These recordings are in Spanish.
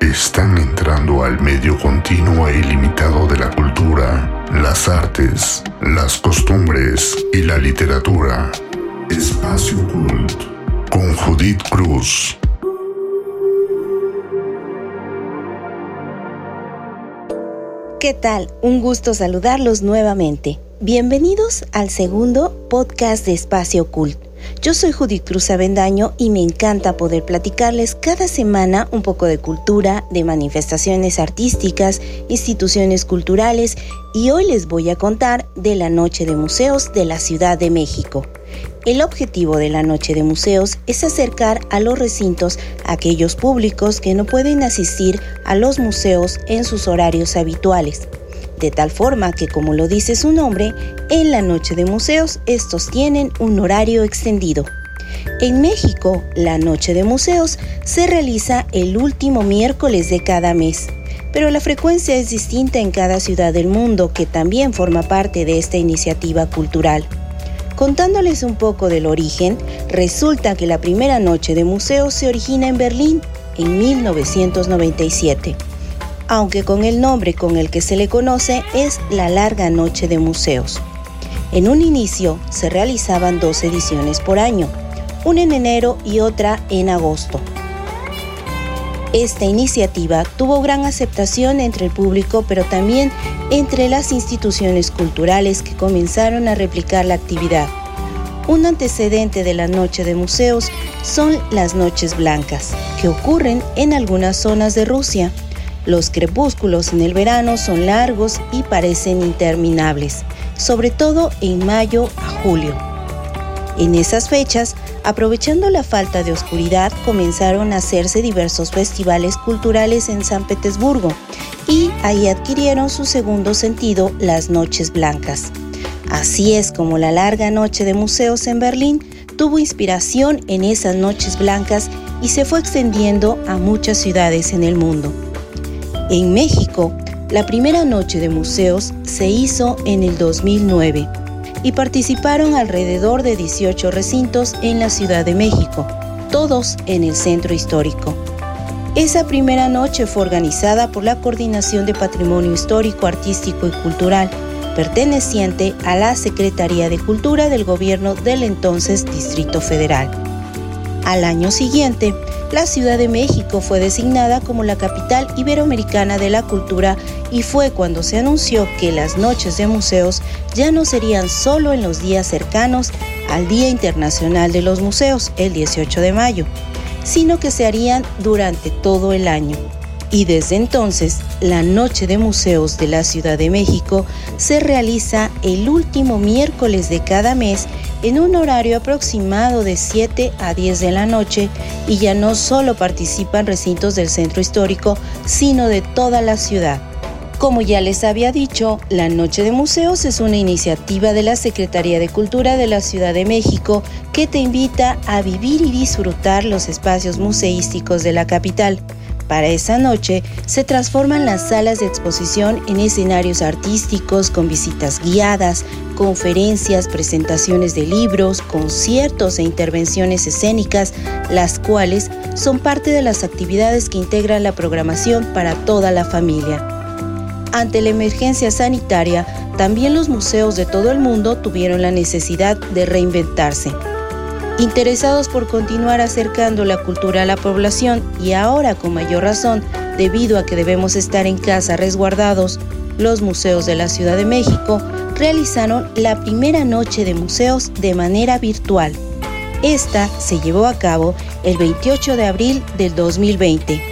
están entrando al medio continuo e ilimitado de la cultura, las artes, las costumbres y la literatura. Espacio Cult con Judith Cruz. ¿Qué tal? Un gusto saludarlos nuevamente. Bienvenidos al segundo podcast de Espacio Cult. Yo soy Judith Cruz Avendaño y me encanta poder platicarles cada semana un poco de cultura, de manifestaciones artísticas, instituciones culturales y hoy les voy a contar de la Noche de Museos de la Ciudad de México. El objetivo de la Noche de Museos es acercar a los recintos a aquellos públicos que no pueden asistir a los museos en sus horarios habituales de tal forma que, como lo dice su nombre, en la noche de museos estos tienen un horario extendido. En México, la noche de museos se realiza el último miércoles de cada mes, pero la frecuencia es distinta en cada ciudad del mundo que también forma parte de esta iniciativa cultural. Contándoles un poco del origen, resulta que la primera noche de museos se origina en Berlín en 1997 aunque con el nombre con el que se le conoce es la Larga Noche de Museos. En un inicio se realizaban dos ediciones por año, una en enero y otra en agosto. Esta iniciativa tuvo gran aceptación entre el público, pero también entre las instituciones culturales que comenzaron a replicar la actividad. Un antecedente de la Noche de Museos son las Noches Blancas, que ocurren en algunas zonas de Rusia. Los crepúsculos en el verano son largos y parecen interminables, sobre todo en mayo a julio. En esas fechas, aprovechando la falta de oscuridad, comenzaron a hacerse diversos festivales culturales en San Petersburgo y ahí adquirieron su segundo sentido las noches blancas. Así es como la larga noche de museos en Berlín tuvo inspiración en esas noches blancas y se fue extendiendo a muchas ciudades en el mundo. En México, la primera noche de museos se hizo en el 2009 y participaron alrededor de 18 recintos en la Ciudad de México, todos en el centro histórico. Esa primera noche fue organizada por la Coordinación de Patrimonio Histórico, Artístico y Cultural, perteneciente a la Secretaría de Cultura del Gobierno del entonces Distrito Federal. Al año siguiente, la Ciudad de México fue designada como la capital iberoamericana de la cultura y fue cuando se anunció que las noches de museos ya no serían solo en los días cercanos al Día Internacional de los Museos, el 18 de mayo, sino que se harían durante todo el año. Y desde entonces, la Noche de Museos de la Ciudad de México se realiza el último miércoles de cada mes en un horario aproximado de 7 a 10 de la noche y ya no solo participan recintos del centro histórico, sino de toda la ciudad. Como ya les había dicho, la Noche de Museos es una iniciativa de la Secretaría de Cultura de la Ciudad de México que te invita a vivir y disfrutar los espacios museísticos de la capital. Para esa noche se transforman las salas de exposición en escenarios artísticos con visitas guiadas, conferencias, presentaciones de libros, conciertos e intervenciones escénicas, las cuales son parte de las actividades que integran la programación para toda la familia. Ante la emergencia sanitaria, también los museos de todo el mundo tuvieron la necesidad de reinventarse interesados por continuar acercando la cultura a la población y ahora con mayor razón, debido a que debemos estar en casa resguardados, los museos de la Ciudad de México realizaron la primera noche de museos de manera virtual. Esta se llevó a cabo el 28 de abril del 2020.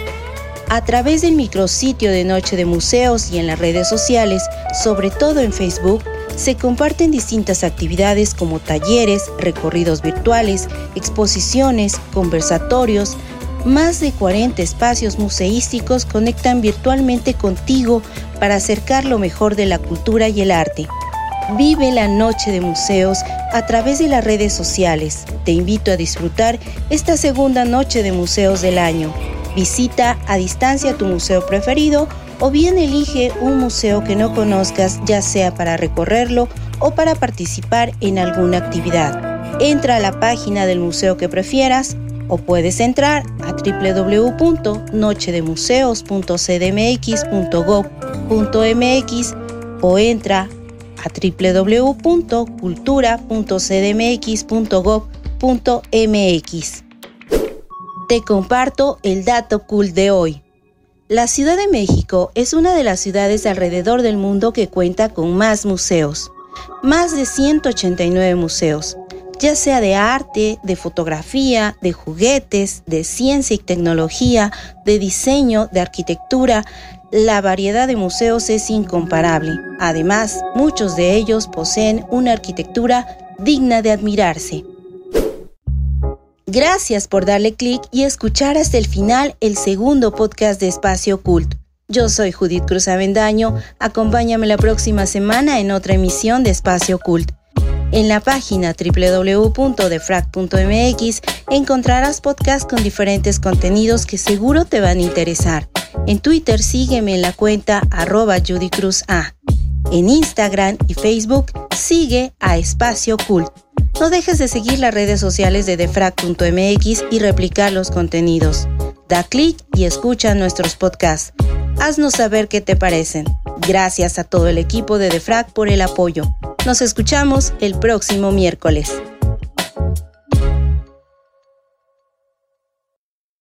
A través del micrositio de Noche de Museos y en las redes sociales, sobre todo en Facebook, se comparten distintas actividades como talleres, recorridos virtuales, exposiciones, conversatorios. Más de 40 espacios museísticos conectan virtualmente contigo para acercar lo mejor de la cultura y el arte. Vive la noche de museos a través de las redes sociales. Te invito a disfrutar esta segunda noche de museos del año. Visita a distancia tu museo preferido o bien elige un museo que no conozcas ya sea para recorrerlo o para participar en alguna actividad. Entra a la página del museo que prefieras, o puedes entrar a www.nochedemuseos.cdmx.gov.mx o entra a www.cultura.cdmx.gov.mx. Te comparto el dato cool de hoy. La Ciudad de México es una de las ciudades alrededor del mundo que cuenta con más museos, más de 189 museos, ya sea de arte, de fotografía, de juguetes, de ciencia y tecnología, de diseño, de arquitectura, la variedad de museos es incomparable. Además, muchos de ellos poseen una arquitectura digna de admirarse. Gracias por darle clic y escuchar hasta el final el segundo podcast de Espacio Cult. Yo soy Judith Cruz Avendaño. Acompáñame la próxima semana en otra emisión de Espacio Cult. En la página www.defrag.mx encontrarás podcasts con diferentes contenidos que seguro te van a interesar. En Twitter sígueme en la cuenta arroba Judy Cruz A. En Instagram y Facebook sigue a Espacio Cult. No dejes de seguir las redes sociales de defrag.mx y replicar los contenidos. Da clic y escucha nuestros podcasts. Haznos saber qué te parecen. Gracias a todo el equipo de Defrag por el apoyo. Nos escuchamos el próximo miércoles.